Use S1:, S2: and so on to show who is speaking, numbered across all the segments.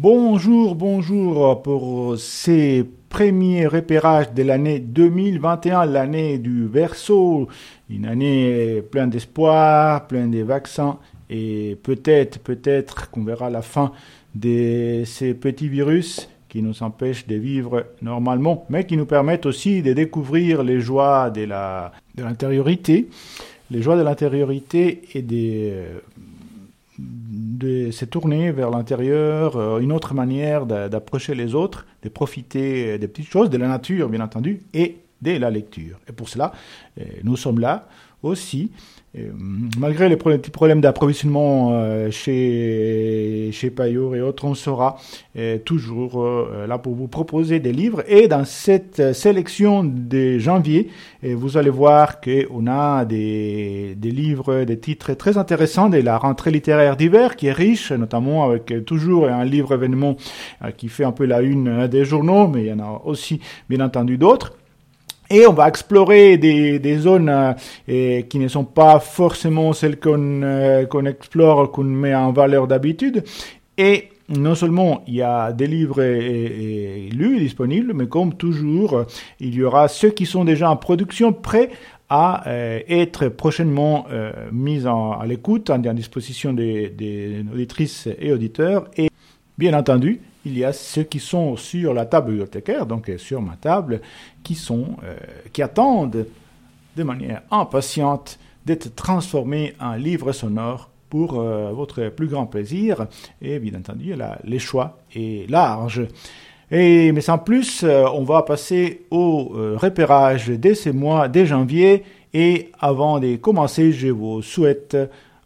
S1: Bonjour, bonjour pour ces premiers repérages de l'année 2021, l'année du Verseau, une année pleine d'espoir, pleine de vaccins et peut-être, peut-être qu'on verra la fin de ces petits virus qui nous empêchent de vivre normalement, mais qui nous permettent aussi de découvrir les joies de l'intériorité, les joies de l'intériorité et des de se tourner vers l'intérieur, euh, une autre manière d'approcher les autres, de profiter des petites choses, de la nature bien entendu, et de la lecture. Et pour cela, euh, nous sommes là aussi euh, malgré les petits problèmes d'approvisionnement euh, chez, chez et autres, on sera euh, toujours là pour vous proposer des livres. Et dans cette sélection de janvier, vous allez voir qu'on a des, des livres, des titres très intéressants de la rentrée littéraire d'hiver qui est riche, notamment avec toujours un livre événement qui fait un peu la une des journaux, mais il y en a aussi bien entendu d'autres. Et on va explorer des, zones euh, qui ne sont pas forcément celles qu'on euh, qu'on explore, qu'on met en valeur d'habitude. Et non seulement il y a des livres lus disponibles, mais comme toujours, il y aura ceux qui sont déjà en production prêts à euh, être prochainement mis en, à l'écoute, en, en, disposition des, des auditrices et auditeurs. Et bien entendu, il y a ceux qui sont sur la table bibliothécaire, donc sur ma table, euh, qui attendent de manière impatiente d'être transformés en livre sonore pour euh, votre plus grand plaisir. Et bien entendu, là, les choix est large. Et, mais sans plus, euh, on va passer au repérage dès ce mois, dès janvier. Et avant de commencer, je vous souhaite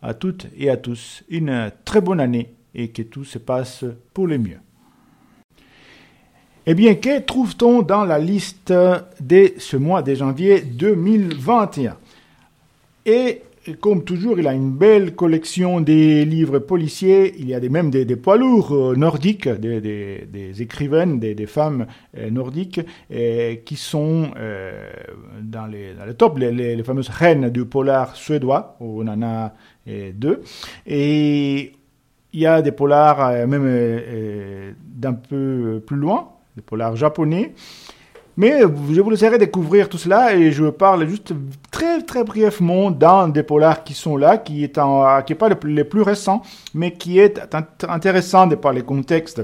S1: à toutes et à tous une très bonne année et que tout se passe pour le mieux. Eh bien, que trouve-t-on dans la liste de ce mois de janvier 2021 Et comme toujours, il a une belle collection des livres policiers. Il y a des, même des, poids lourds euh, nordiques, des, des, écrivaines, des, femmes euh, nordiques qui sont euh, dans, les, dans le top, les, les, fameuses reines du polar suédois. On en a deux. Et il y a des polars même d'un peu plus loin des polars japonais. Mais je vous laisserai découvrir tout cela et je parle juste très très brièvement d'un des polars qui sont là, qui est en, qui est pas le plus, récent, mais qui est intéressant de par les contextes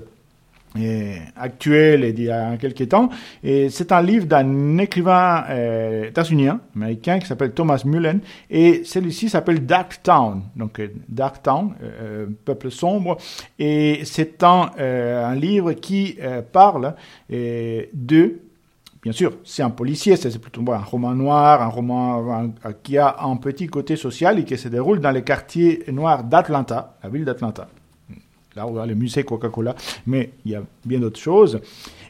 S1: actuel et d'il y a quelques temps. Et c'est un livre d'un écrivain euh, états-unien, américain, qui s'appelle Thomas Mullen. Et celui-ci s'appelle Dark Town. Donc, euh, Dark Town, euh, euh, peuple sombre. Et c'est un, un livre qui parle de Bien sûr, c'est un policier, c'est plutôt un roman noir, un roman qui a un petit côté social et qui se déroule dans les quartiers noirs d'Atlanta, la ville d'Atlanta là le musée Coca-Cola, mais il y a bien d'autres choses.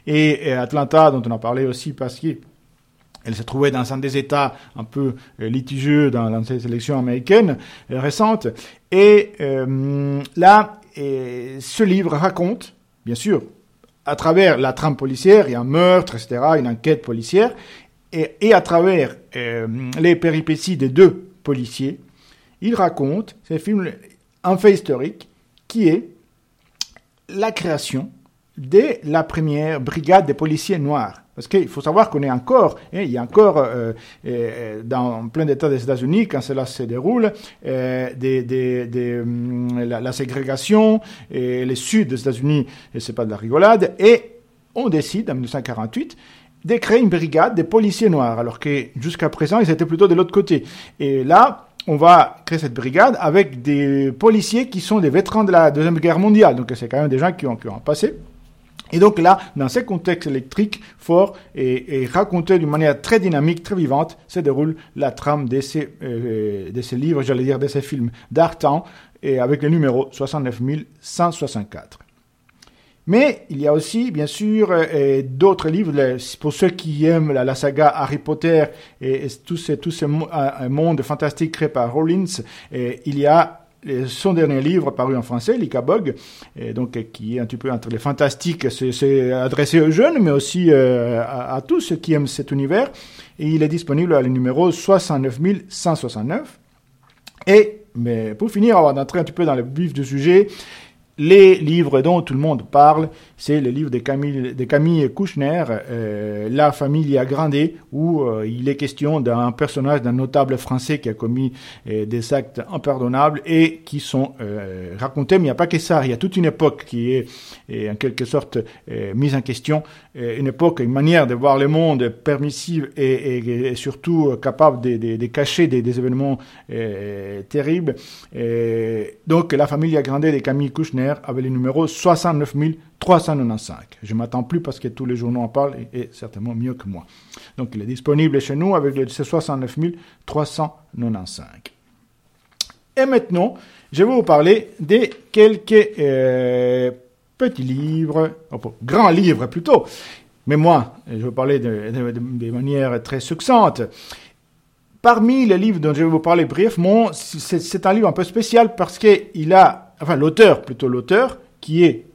S1: Et, Atlanta, dont on a parlé aussi parce qu'elle se trouvait dans un des États un peu euh, litigieux dans, dans ces élections américaines euh, récentes. Et euh, là, ce livre raconte, bien sûr, à travers la trame policière, il y a un meurtre, etc., une enquête policière, et, à travers les péripéties des deux policiers, il raconte, c'est film, un fait historique qui est la création de la première brigade des policiers noirs. Parce qu'il faut savoir qu'on est encore, hein, il y a encore euh, euh, dans plein d'États des États-Unis, quand cela se déroule, euh, des, hum, la, ségrégation, et les Sud des États-Unis, et c'est pas de la rigolade, et on décide en 1948 de créer une brigade des policiers noirs, alors que jusqu'à présent ils étaient plutôt de l'autre côté. Et là, on va créer cette brigade avec des policiers qui sont des vétérans de la Deuxième Guerre mondiale. Donc c'est quand même des gens qui ont, qui ont passé. Et donc là, dans ce contexte électrique fort et, raconté d'une manière très dynamique, très vivante, se déroule la trame de ces, euh, ces livres, j'allais dire de ces films d'Artan, et avec le numéro 69164. Mais il y a aussi, bien sûr, euh, d'autres livres. Pour ceux qui aiment la, saga Harry Potter et, tout ce, tout ce euh, monde fantastique créé par Rollins, il y a son dernier livre paru en français, L'Icabog, donc qui est un petit peu entre les fantastiques, c'est adressé aux jeunes, mais aussi euh, à, tous ceux qui aiment cet univers. Il est disponible à le numéro 69169. Et mais pour finir, avant d'entrer un petit peu dans le vif du sujet, les livres dont tout le monde parle, c'est le livre de Camille, de Camille Kouchner, euh, La famille Agrandé, où euh, il est question d'un personnage, d'un notable français qui a commis euh, des actes impardonnables et qui sont euh, racontés. Mais il n'y a pas que ça, il y a toute une époque qui est, en quelque sorte mise en question, une époque, une manière de voir le monde permissive et, et, et surtout capable de, de, de cacher des, des événements terribles. donc la famille Agrandé de Camille Kouchner, avait le numéro 69 395. Je m'attends plus parce que tous les journaux en parlent et, certainement mieux que moi. Donc il est disponible chez nous avec le 69 395. Et maintenant, je vais vous parler de quelques euh, petits livres, grands livres plutôt. Mais moi, je vais parler de, de, manière très succincte. Parmi les livres dont je vais vous parler brièvement, c'est un livre un peu spécial parce qu'il a enfin l'auteur, plutôt l'auteur, qui est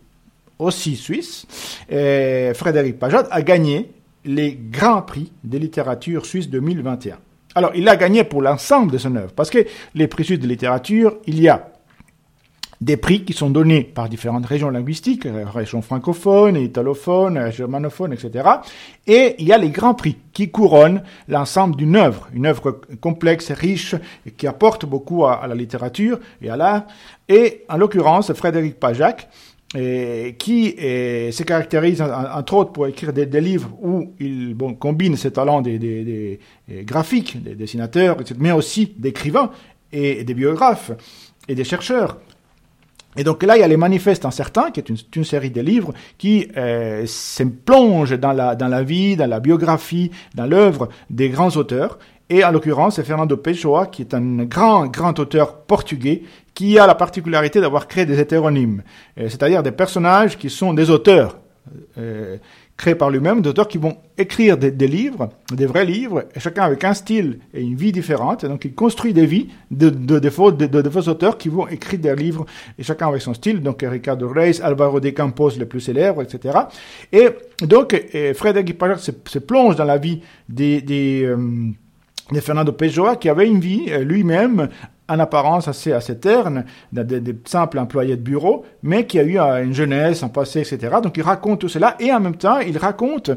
S1: aussi suisse, Frédéric Pajot, a gagné les grands prix de littérature suisse 2021. Alors, il l'a gagné pour l'ensemble de son œuvre, parce que les prix suisses de littérature, il y a des prix qui sont donnés par différentes régions linguistiques, régions francophones, italophones, germanophones, etc. Et il y a les grands prix qui couronnent l'ensemble d'une œuvre, une œuvre complexe, riche, qui apporte beaucoup à, la littérature et à l'art. Et en l'occurrence, Frédéric Pajac, qui se caractérise entre autres pour écrire des, livres où il combine ses talents des, graphiques, des dessinateurs, mais aussi d'écrivains et des biographes et des chercheurs. Et donc là, il y a les manifestes incertains, qui est une, série de livres qui euh, se plongent dans la, dans la vie, dans la biographie, dans l'œuvre des grands auteurs. Et en l'occurrence, c'est Fernando Pessoa, qui est un grand, grand auteur portugais, qui a la particularité d'avoir créé des hétéronymes, euh, c'est-à-dire des personnages qui sont des auteurs. Euh, créés par lui-même, d'auteurs qui vont écrire des, livres, des vrais livres, chacun avec un style et une vie différente. Et donc, il construit des vies de, de, de, faux, de, de, faux auteurs qui vont écrire des livres, et chacun avec son style. Donc, Ricardo Reis, Alvaro de Campos, les plus célèbres, etc. Et donc, Frédéric Pajot se, se, plonge dans la vie des, des euh, de Fernando Pessoa, qui avait une vie euh, lui-même en apparence assez, assez terne, des, des, simples employés de bureau, mais qui a eu euh, une jeunesse, un passé, etc. Donc il raconte tout cela et en même temps il raconte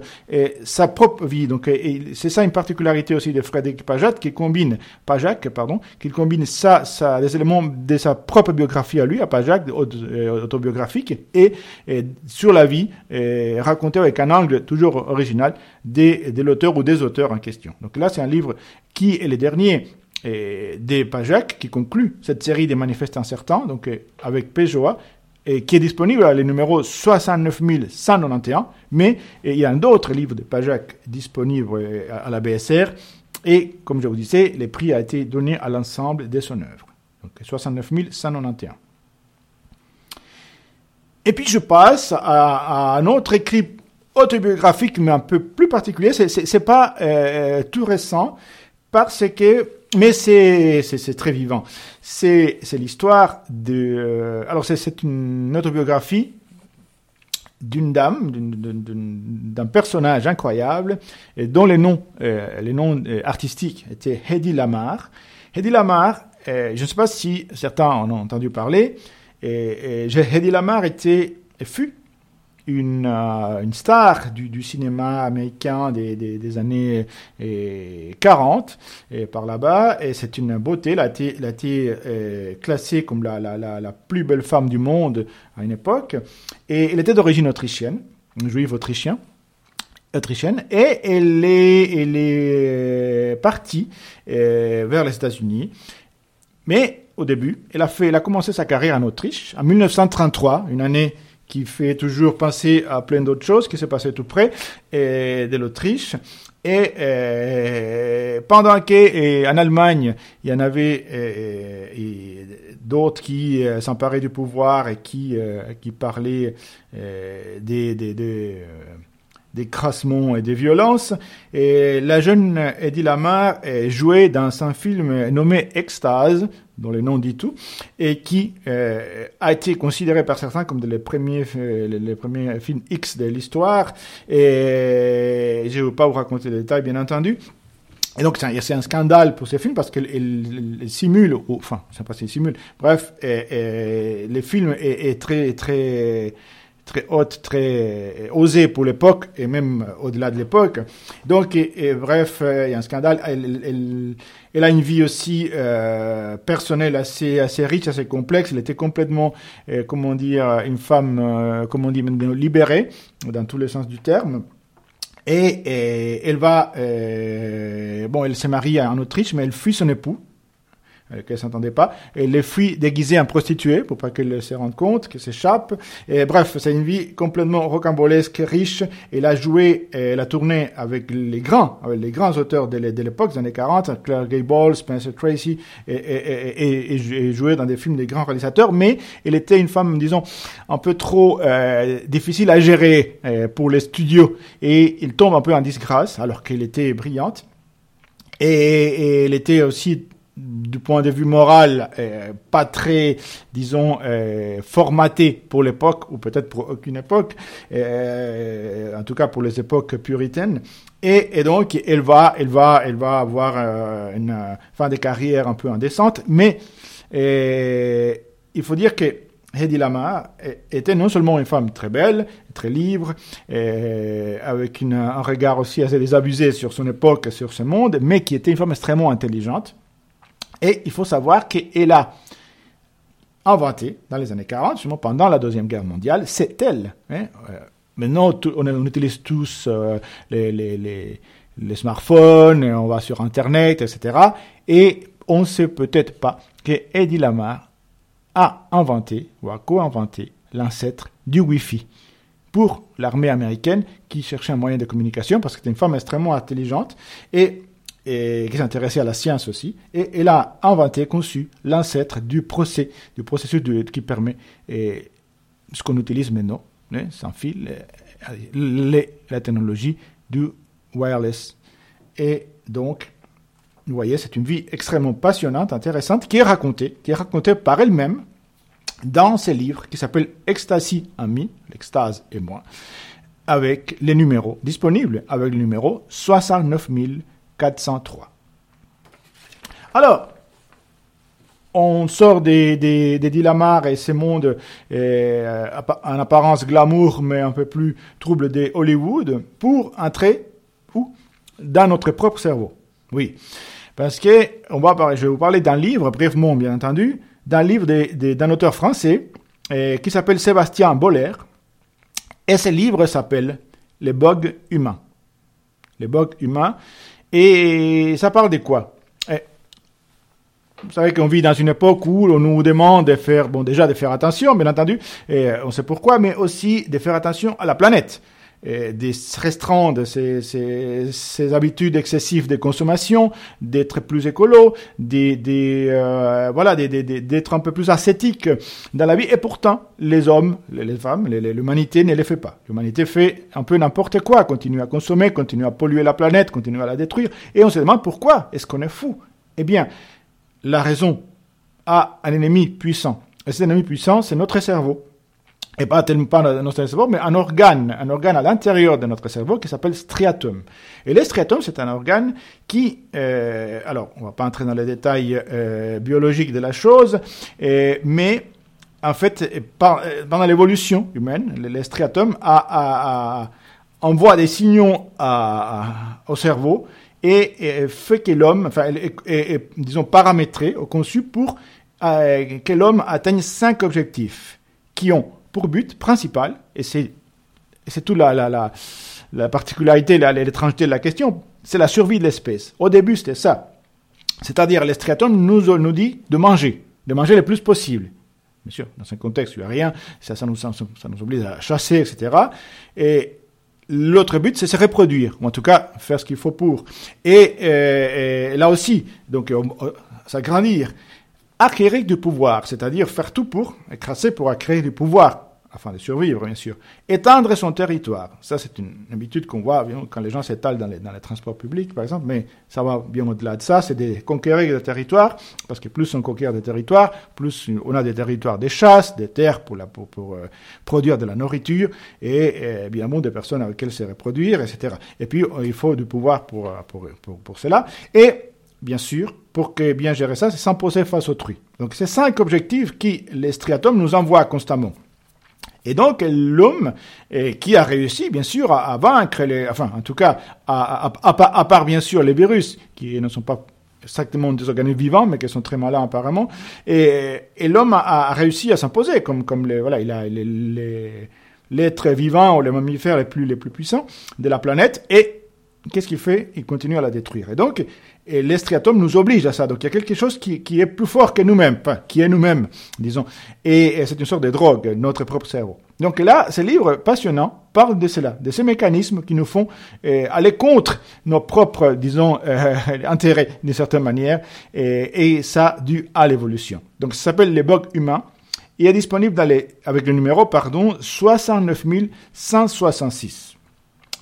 S1: sa propre vie. Donc c'est ça une particularité aussi de Frédéric Pajat qui combine Pajac, pardon, qui combine les éléments de sa propre biographie à lui, à Pajac, euh, autobiographique, et, sur la vie raconté avec un angle toujours original de, de l'auteur ou des auteurs en question. Donc là c'est un livre qui est le dernier et des Pajac qui conclut cette série des manifestes incertains, donc euh, avec Peugeot, et qui est disponible à le numéro 69191, mais il y a d'autres livres de Pajac disponibles euh, à la BSR, et comme je vous disais, les prix a été donné à l'ensemble de son œuvre. Donc 69 191. Et puis je passe à, un autre écrit autobiographique, mais un peu plus particulier. C'est, pas euh, tout récent, parce que mais c'est très vivant. C'est l'histoire de euh, alors c'est une autobiographie d'une dame, d'un personnage incroyable, et dont les noms, euh, les noms euh, artistiques étaient Hedy Lamar. Hedy Lamar, je ne sais pas si certains en ont entendu parler, et, et Hedy Lamar était, fut une, euh, une star du, cinéma américain des, années 40 et par là-bas et c'est une beauté. Elle a été, euh, classée comme la, la, la, la, plus belle femme du monde à une époque. Et elle était d'origine autrichienne juive autrichien autrichienne et elle est, elle est partie euh, vers les États-Unis. Mais au début elle a fait elle a commencé sa carrière en Autriche. En 1933 une année qui fait toujours penser à plein d'autres choses qui s'est passé tout près et de l'Autriche. Et euh, pendant que en Allemagne, il y en avait euh, d'autres qui euh, s'emparaient du pouvoir et qui qui parlaient des, des, des des crassements et des violences. Et la jeune Eddie Lamar jouait dans un film nommé Extase, dont le nom dit tout, et qui euh, a été considéré par certains comme les premiers, euh, les, premiers films X de l'histoire. Et je ne vais pas vous raconter les détails, bien entendu. Et donc, c'est un scandale pour ces films parce qu'ils simulent, enfin, je sais pas s'ils simulent, bref, et, les films est, est, très, très, très haute, très osé pour l'époque et même au-delà de l'époque. Donc, et, bref, il y a un scandale. Elle, elle, elle a une vie aussi euh, personnelle assez, assez riche, assez complexe. Elle était complètement, euh, comment dire, une femme, euh, comment dire, libérée dans tous les sens du terme. Et, et elle va, euh, bon, elle s'est mariée en Autriche, mais elle fuit son époux euh, qu'elle s'entendait pas. Elle les fuit déguisée en prostituée pour pas qu'elle se rende compte, qu'elle s'échappe. Et bref, c'est une vie complètement rocambolesque, riche. Elle a joué, elle a tourné avec les grands, avec les grands auteurs de l'époque, des années 40, Claire Gable, Spencer Tracy, et, et, joué dans des films des grands réalisateurs. Mais elle était une femme, disons, un peu trop euh, difficile à gérer euh, pour les studios. Et il tombe un peu en disgrâce, alors qu'elle était brillante. Et, elle était aussi du point de vue moral, euh, pas très, disons, euh, formaté pour l'époque, ou peut-être pour aucune époque, euh, en tout cas pour les époques puritaines. Et, et, donc, elle va, elle va, elle va avoir une fin de carrière un peu indécente, mais il faut dire que Hedy Lamar était non seulement une femme très belle, très libre, et avec un regard aussi assez désabusé sur son époque, sur ce monde, mais qui était une femme extrêmement intelligente et il faut savoir qu'elle a inventé, dans les années 40, justement pendant la Deuxième Guerre mondiale, c'est elle. Hein, euh, maintenant, on, utilise tous euh, les, les, les, les, smartphones, on va sur Internet, etc. Et on ne sait peut-être pas que Eddie Lamar a inventé, ou a co-inventé, l'ancêtre du Wi-Fi pour l'armée américaine qui cherchait un moyen de communication parce que c'était une femme extrêmement intelligente et et qui s'intéressait à la science aussi, et elle a inventé, conçu l'ancêtre du procès, du processus qui permet et, ce qu'on utilise maintenant, hein, sans fil, les, la technologie du wireless. Et donc, vous voyez, c'est une vie extrêmement passionnante, intéressante, qui est racontée, qui est racontée par elle-même dans ses livres qui s'appelle Ecstasy Ami, l'extase et moi, avec les numéros disponibles, avec le numéro 69 000 403. Alors, on sort des, des, des et ces mondes euh, en apparence glamour, mais un peu plus trouble des Hollywood, pour entrer Dans notre propre cerveau. Oui. Parce que, on va parler, je vais vous parler d'un livre, brièvement bien entendu, d'un livre d'un auteur français euh, qui s'appelle Sébastien Boller. Et ce livre s'appelle Les bugs humains. Les bugs humains. Et ça parle de quoi? Eh, Vous savez qu'on vit dans une époque où on nous demande de faire, bon déjà de faire attention, bien entendu, et on sait pourquoi, mais aussi de faire attention à la planète de restreindre ses, ses, habitudes excessives de consommation, d'être plus écolo, de, euh, voilà, d'être un peu plus ascétique dans la vie. Et pourtant, les hommes, les, femmes, l'humanité ne les fait pas. L'humanité fait un peu n'importe quoi, continue à consommer, continue à polluer la planète, continue à la détruire. Et on se demande pourquoi est-ce qu'on est fou? Eh bien, la raison a un ennemi puissant. Et cet ennemi puissant, c'est notre cerveau et pas tellement notre cerveau, mais un organe, un organe à l'intérieur de notre cerveau qui s'appelle striatum. Et le striatum, c'est un organe qui, euh, alors, on va pas entrer dans les détails euh, biologiques de la chose, mais en fait, euh, pendant l'évolution humaine, le, striatum a, a, envoie des signaux au cerveau et, fait que l'homme, enfin, est, disons, paramétré, conçu pour euh, que l'homme atteigne cinq objectifs qui ont pour but principal, et c'est, toute la, la, la, la particularité, l'étrangeté de la question, c'est la survie de l'espèce. Au début, c'était ça. C'est-à-dire, l'estriatum nous, nous dit de manger, de manger le plus possible. Bien sûr, dans ce contexte, il n'y a rien, ça, ça, nous, ça, nous oblige à chasser, etc. Et l'autre but, c'est se reproduire, ou en tout cas, faire ce qu'il faut pour. Et, euh, là aussi, donc, euh, s'agrandir acquérir du pouvoir, c'est-à-dire faire tout pour, écraser pour acquérir du pouvoir afin de survivre, bien sûr. Étendre son territoire. Ça, c'est une habitude qu'on voit quand les gens s'étalent dans les, transports publics, par exemple, mais ça va bien au-delà de ça. C'est de conquérir des territoires, parce que plus on conquiert des territoires, plus on a des territoires des chasses, des terres pour, pour, euh, produire de la nourriture, et, et évidemment des personnes avec lesquelles se reproduire, etc. Et puis, il faut du pouvoir pour, pour, pour, pour cela. Et bien sûr, pour que bien gérer ça, c'est s'imposer face autrui. Donc, c'est cinq objectifs qui les striatomes nous envoient constamment. Et donc, l'homme qui a réussi, bien sûr, à, vaincre les, enfin, en tout cas, à, à, part bien sûr les virus, qui ne sont pas exactement des organismes vivants, mais qui sont très malins apparemment, et, l'homme a, réussi à s'imposer, comme, comme les, voilà, il a les, l'être vivant ou les mammifères les plus, les plus puissants de la planète, et qu'est-ce qu'il fait? Il continue à la détruire. Et donc, et l'estriatum nous oblige à ça. Donc il y a quelque chose qui, est plus fort que nous-mêmes, enfin, qui est nous-mêmes, disons. Et, c'est une sorte de drogue, notre propre cerveau. Donc là, ce livre passionnant parle de cela, de ces mécanismes qui nous font euh, aller contre nos propres, disons, euh, intérêts d'une certaine manière, et, ça dû à l'évolution. Donc ça s'appelle les bugs humains. Il est disponible avec le numéro, pardon, 69 166.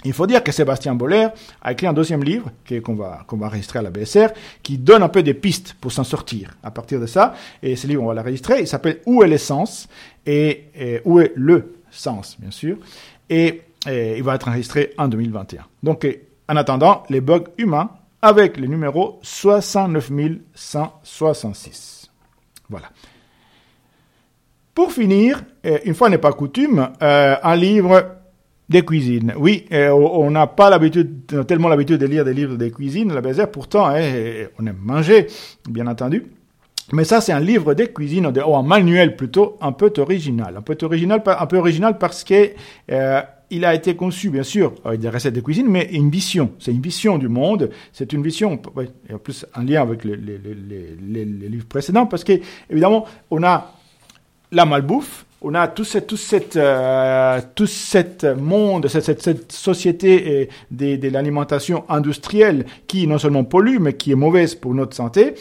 S1: Il faut dire que Sébastien Boller a écrit un deuxième livre qu'on va, enregistrer à la BSR qui donne un peu des pistes pour s'en sortir à partir de ça. Et ce livre, on va l'enregistrer. Il s'appelle Où est l'essence? Et, et, Où est le sens, bien sûr? Et, il va être enregistré en 2021. Donc, en attendant, les bugs humains avec le numéro 69166. Voilà. Pour finir, une fois n'est pas coutume, euh, un livre des cuisines. Oui, euh, on n'a pas l'habitude, tellement l'habitude de lire des livres de cuisine, la BZR, pourtant, hein, on aime manger, bien entendu. Mais ça, c'est un livre de cuisine, ou un manuel plutôt, un peu original. Un peu original, un peu original parce que euh, il a été conçu, bien sûr, avec des recettes de cuisine, mais une vision. C'est une vision du monde. C'est une vision, en plus, en lien avec les, les livres précédents, parce que, évidemment, on a la malbouffe, on a tout, cette, euh, tout cet monde, cette, cette, société de, de l'alimentation industrielle qui non seulement pollue, mais qui est mauvaise pour notre santé.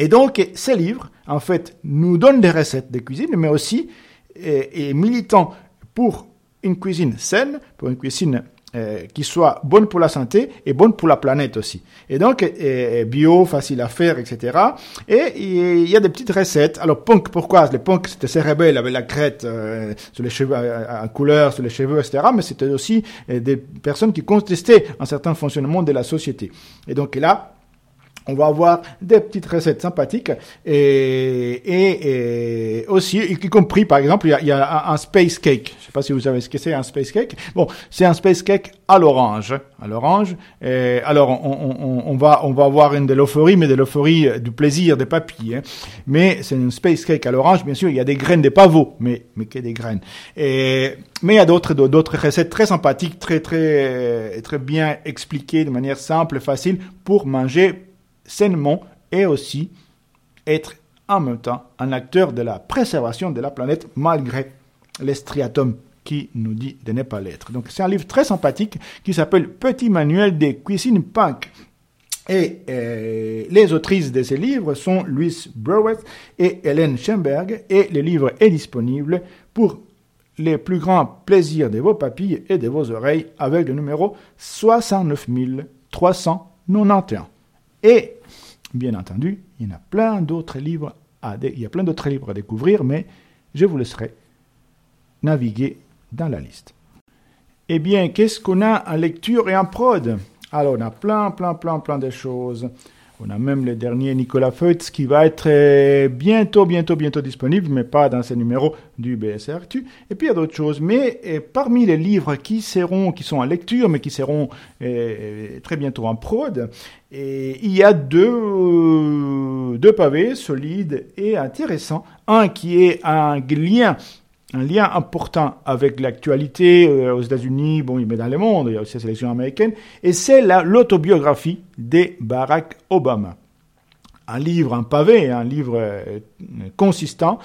S1: Et donc, ces livres, en fait, nous donnent des recettes de cuisine, mais aussi et, et militant pour une cuisine saine, pour une cuisine euh, qui soit bonne pour la santé et bonne pour la planète aussi. Et donc, euh, bio, facile à faire, etc. Et il y a des petites recettes. Alors, punk, pourquoi? Les punk, c'était ces rebelles avec la crête euh, sur les cheveux, en couleur, sur les cheveux, etc. Mais c'était aussi des personnes qui contestaient un certain fonctionnement de la société. Et donc là, on va avoir des petites recettes sympathiques et, et, et aussi, y compris par exemple, il y a, y a un, space cake. Je sais pas si vous savez ce que c'est un space cake. Bon, c'est un space cake à l'orange, à l'orange. Alors, on, on, on, va on va avoir une de l'euphorie, mais de l'euphorie euh, du plaisir des papilles. Hein. Mais c'est un space cake à l'orange. Bien sûr, il y a des graines de pavot, mais mais que des graines. Et mais il y a d'autres d'autres recettes très sympathiques, très très très bien expliquées de manière simple, facile pour manger sainement et aussi être en même temps un acteur de la préservation de la planète malgré les qui nous dit de ne pas l'être. Donc c'est un livre très sympathique qui s'appelle Petit manuel des cuisines punk. Et euh, les autrices de ces livres sont Louise Browett et Hélène Schemberg et le livre est disponible pour les plus grands plaisirs de vos papilles et de vos oreilles avec le numéro 69 391. Et, bien entendu, il y a plein d'autres livres à, a plein d'autres livres à découvrir, mais je vous laisserai naviguer dans la liste. Eh bien, qu'est-ce qu'on a en lecture et en prod? Alors, on a plein, plein, plein, plein de choses. On a même le dernier Nicolas Feutz qui va être euh, bientôt, bientôt, bientôt disponible, mais pas dans ces numéros du BSR Et puis il y a d'autres choses. Mais euh, parmi les livres qui seront, qui sont en lecture, mais qui seront euh, très bientôt en prod, il y a deux, deux pavés solides et intéressants. Un qui est un lien un lien important avec l'actualité euh, aux États-Unis, bon, il met dans le monde, il y a aussi la sélection américaine, et c'est l'autobiographie de Barack Obama. Un livre, un pavé, un livre euh, consistant,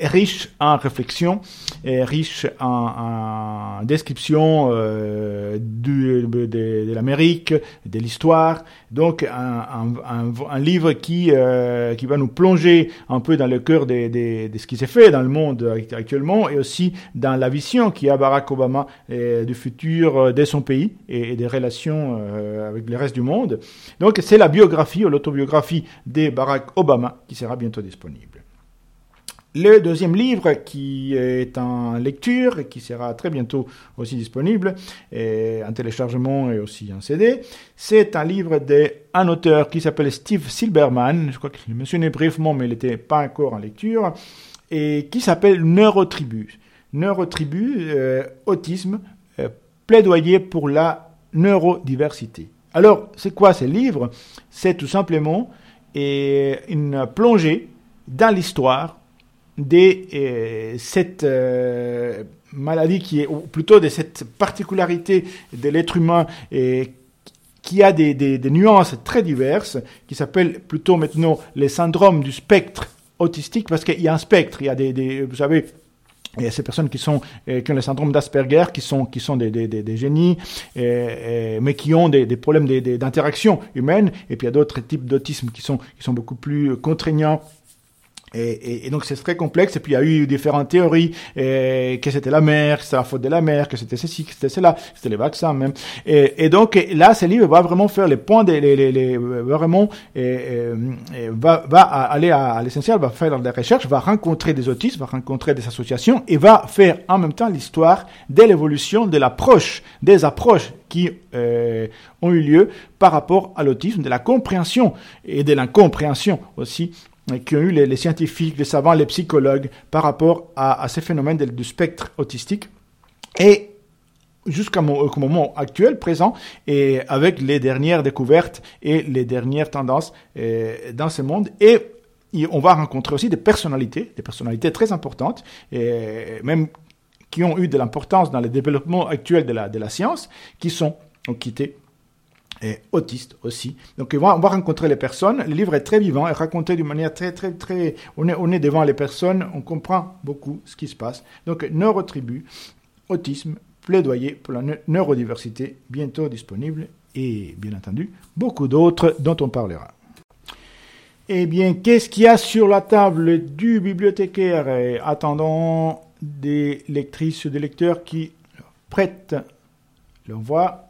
S1: riche en réflexion, riche en, description de, de l'Amérique, de l'histoire. Donc un, livre qui, qui va nous plonger un peu dans le cœur de, ce qui s'est fait dans le monde actuellement et aussi dans la vision qui a Barack Obama du futur de son pays et, des relations avec le reste du monde. Donc c'est la biographie ou l'autobiographie de Barack Obama qui sera bientôt disponible. Le deuxième livre qui est en lecture et qui sera très bientôt aussi disponible en téléchargement et aussi en CD, c'est un livre d'un auteur qui s'appelle Steve Silberman, je crois que je mentionné brièvement mais il n'était pas encore en lecture, et qui s'appelle Neurotribu. Neurotribu, euh, autisme, euh, plaidoyer pour la neurodiversité. Alors, c'est quoi ce livre C'est tout simplement une plongée dans l'histoire de euh, cette euh, maladie qui est, ou plutôt de cette particularité de l'être humain et qui a des, nuances très diverses, qui s'appelle plutôt maintenant les syndromes du spectre autistique, parce qu'il y a un spectre, il y a des vous savez, il y a ces personnes qui sont euh, qui ont le syndrome d'Asperger, qui sont qui sont des, des, des, génies, euh, euh, mais qui ont des, des problèmes d'interaction humaine. Et puis il y a d'autres types d'autisme qui sont qui sont beaucoup plus contraignants et, et, donc c'est très complexe. Et puis il y a eu différentes théories que c'était la mère, que c'était la faute de la mère, que c'était ceci, que c'était cela, que c'était les vaccins même. Et, et, donc là, ce livre va vraiment faire les points, des, les, les, les vraiment va, va aller à, l'essentiel, va faire des recherches, va rencontrer des autistes, va rencontrer des associations et va faire en même temps l'histoire de l'évolution de l'approche, des approches qui euh, ont eu lieu par rapport à l'autisme, de la compréhension et de l'incompréhension aussi qui ont eu les, scientifiques, les savants, les psychologues par rapport à, ces phénomènes du spectre autistique. Et jusqu'au moment actuel, présent, et avec les dernières découvertes et les dernières tendances euh, dans ce monde. Et on va rencontrer aussi des personnalités, des personnalités très importantes, et même qui ont eu de l'importance dans le développement actuel de la, de la science, qui sont ont quitté et autiste aussi. Donc on va, rencontrer les personnes. Le livre est très vivant et raconté d'une manière très très très. On est, on est devant les personnes, on comprend beaucoup ce qui se passe. Donc neurotribu, autisme, plaidoyer pour la neurodiversité, bientôt disponible et bien entendu beaucoup d'autres dont on parlera. Eh bien, qu'est-ce qu'il y a sur la table du bibliothécaire? Attendons des lectrices ou des lecteurs qui prêtent leur voix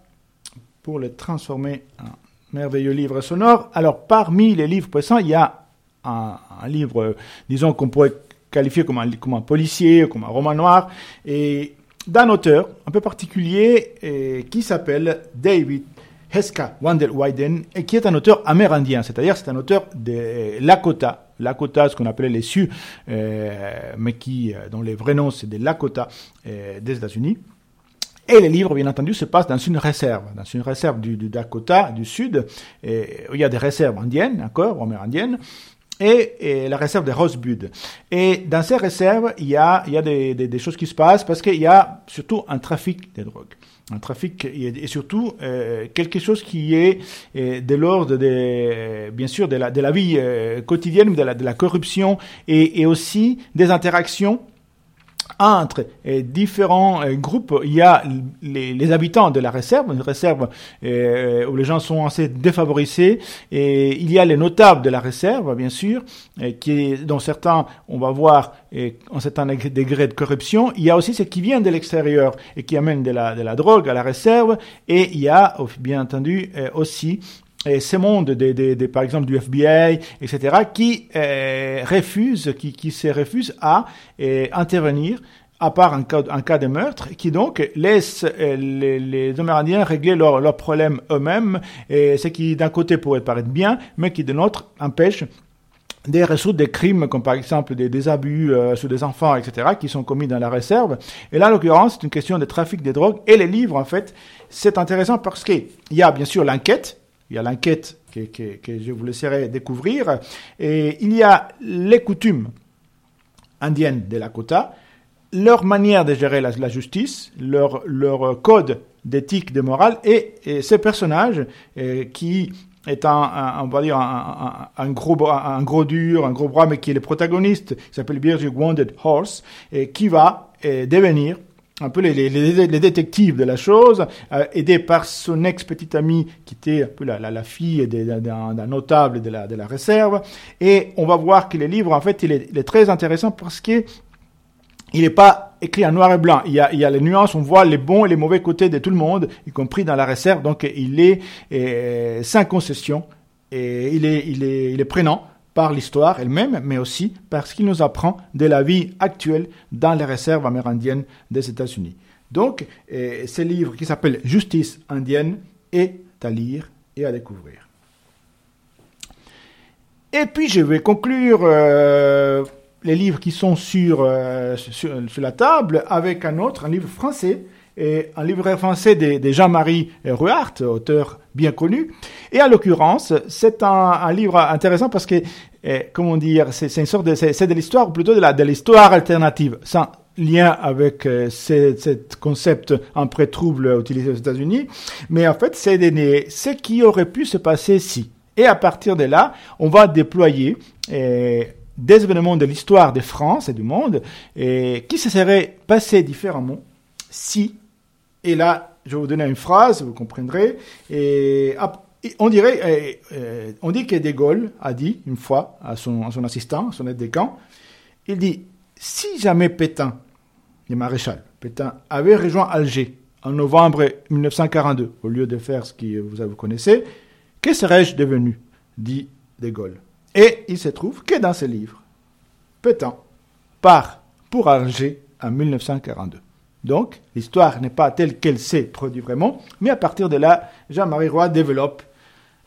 S1: pour le transformer en merveilleux livre sonore. Alors, parmi les livres présents, il y a un, livre, disons, qu'on pourrait qualifier comme un, policier, comme un roman noir, et d'un auteur un peu particulier qui s'appelle David Heska Wandelweiden, et qui est un auteur amérindien, c'est-à-dire c'est un auteur de Lakota. Lakota, ce qu'on appelait les Sioux, euh, mais qui, euh, dont les vrais noms c'est des Lakota euh, des États-Unis. Et les livres, bien entendu, se passent dans une réserve, dans une réserve du, Dakota, du sud, et, il y a des réserves indiennes, d'accord, amérindiennes, et, et, la réserve de Rosebud. Et dans ces réserves, il y a, il y a des, des, choses qui se passent parce qu'il y a surtout un trafic de drogue. Un trafic et, surtout euh, quelque chose qui est euh, de l'ordre de, bien sûr, de la, vie euh, quotidienne, de la, de la corruption et aussi des interactions entre euh, différents euh, groupes. Il y a les, habitants de la réserve, une réserve euh, où les gens sont assez défavorisés, et il y a les notables de la réserve, bien sûr, qui, dont certains, on va voir, ont certain degré de corruption. Il y a aussi ceux qui viennent de l'extérieur et qui amènent de la, de la drogue à la réserve, et il y a, bien entendu, aussi et ces mondes, des, par exemple du FBI, etc., qui euh, refusent, qui, se refusent à euh, intervenir à part un cas, de meurtre, qui donc laisse euh, les, les Amérindiens régler leurs leur problèmes eux-mêmes, et ce qui d'un côté pourrait paraître bien, mais qui de l'autre empêche des résoudre des crimes comme par exemple des, des abus euh, sur des enfants, etc., qui sont commis dans la réserve. Et là, en l'occurrence, c'est une question de trafic des drogues. Et les livres, en fait, c'est intéressant parce qu'il y a bien sûr l'enquête, il y a l'enquête que, je vous laisserai découvrir, et il y a les coutumes indiennes de Lakota, leur manière de gérer la, justice, leur, leur code d'éthique, de morale, et, ces personnages euh, qui est un, on va dire un, gros un gros dur, un gros bras, mais qui est le protagoniste, il s'appelle Birgit Wounded Horse, et qui va devenir un peu les, les, les, détectives de la chose, euh, aidé par son ex-petite amie qui était un peu la, la, la fille d'un notable de la, de la réserve. Et on va voir que le livre, en fait, il est, il est très intéressant parce que il n'est pas écrit en noir et blanc. Il y, a, il y a les nuances, on voit les bons et les mauvais côtés de tout le monde, y compris dans la réserve. Donc il est euh, sans concession et il est, il est, il est prenant par l'histoire elle-même, mais aussi parce qu'il nous apprend de la vie actuelle dans les réserves amérindiennes des États-Unis. Donc, euh, ce livre qui s'appelle Justice indienne est à lire et à découvrir. Et puis, je vais conclure euh, les livres qui sont sur, euh, sur, sur, la table avec un autre, un livre français et un livre français de, Jean-Marie Ruart, auteur bien connu. Et en l'occurrence, c'est un, livre intéressant parce que, eh, comment dire, c'est une sorte de, c'est de l'histoire, plutôt de la, de l'histoire alternative, sans lien avec euh, ce, concept un pré-trouble utilisé aux États-Unis. Mais en fait, c'est ce qui aurait pu se passer si. Et à partir de là, on va déployer eh, des événements de l'histoire de France et du monde et qui se seraient passés différemment si et là, je vais vous donner une phrase, vous comprendrez. Et, on dit que De Gaulle a dit une fois à son, à son assistant, aide de camp, il dit si jamais Pétain, le maréchal Pétain, avait rejoint Alger en novembre 1942, au lieu de faire ce que vous, vous connaissez, que serais-je devenu? dit De Gaulle. Et il se trouve que dans ce livre, Pétain part pour Alger en 1942. Donc, l'histoire n'est pas telle qu'elle s'est produite vraiment, mais à partir de là, Jean-Marie Roy développe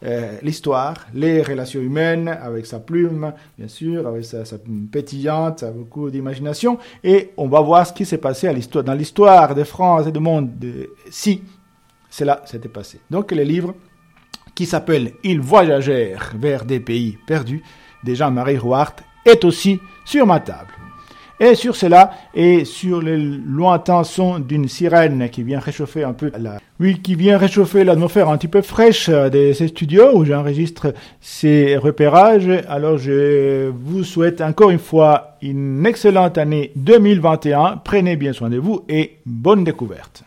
S1: euh, l'histoire, les relations humaines, avec sa plume, bien sûr, avec sa, pétillante, avec beaucoup d'imagination, et on va voir ce qui s'est passé dans l'histoire de France et du monde, de, si cela s'était passé. Donc, le livre qui s'appelle Ils voyagèrent vers des pays perdus de Jean-Marie Rouart est aussi sur ma table. Et sur cela, et sur le lointain son d'une sirène qui vient réchauffer un peu la, oui, qui vient réchauffer l'atmosphère un petit peu fraîche de ces studios où j'enregistre ces repérages. Alors je vous souhaite encore une fois une excellente année 2021. Prenez bien soin de vous et bonne découverte.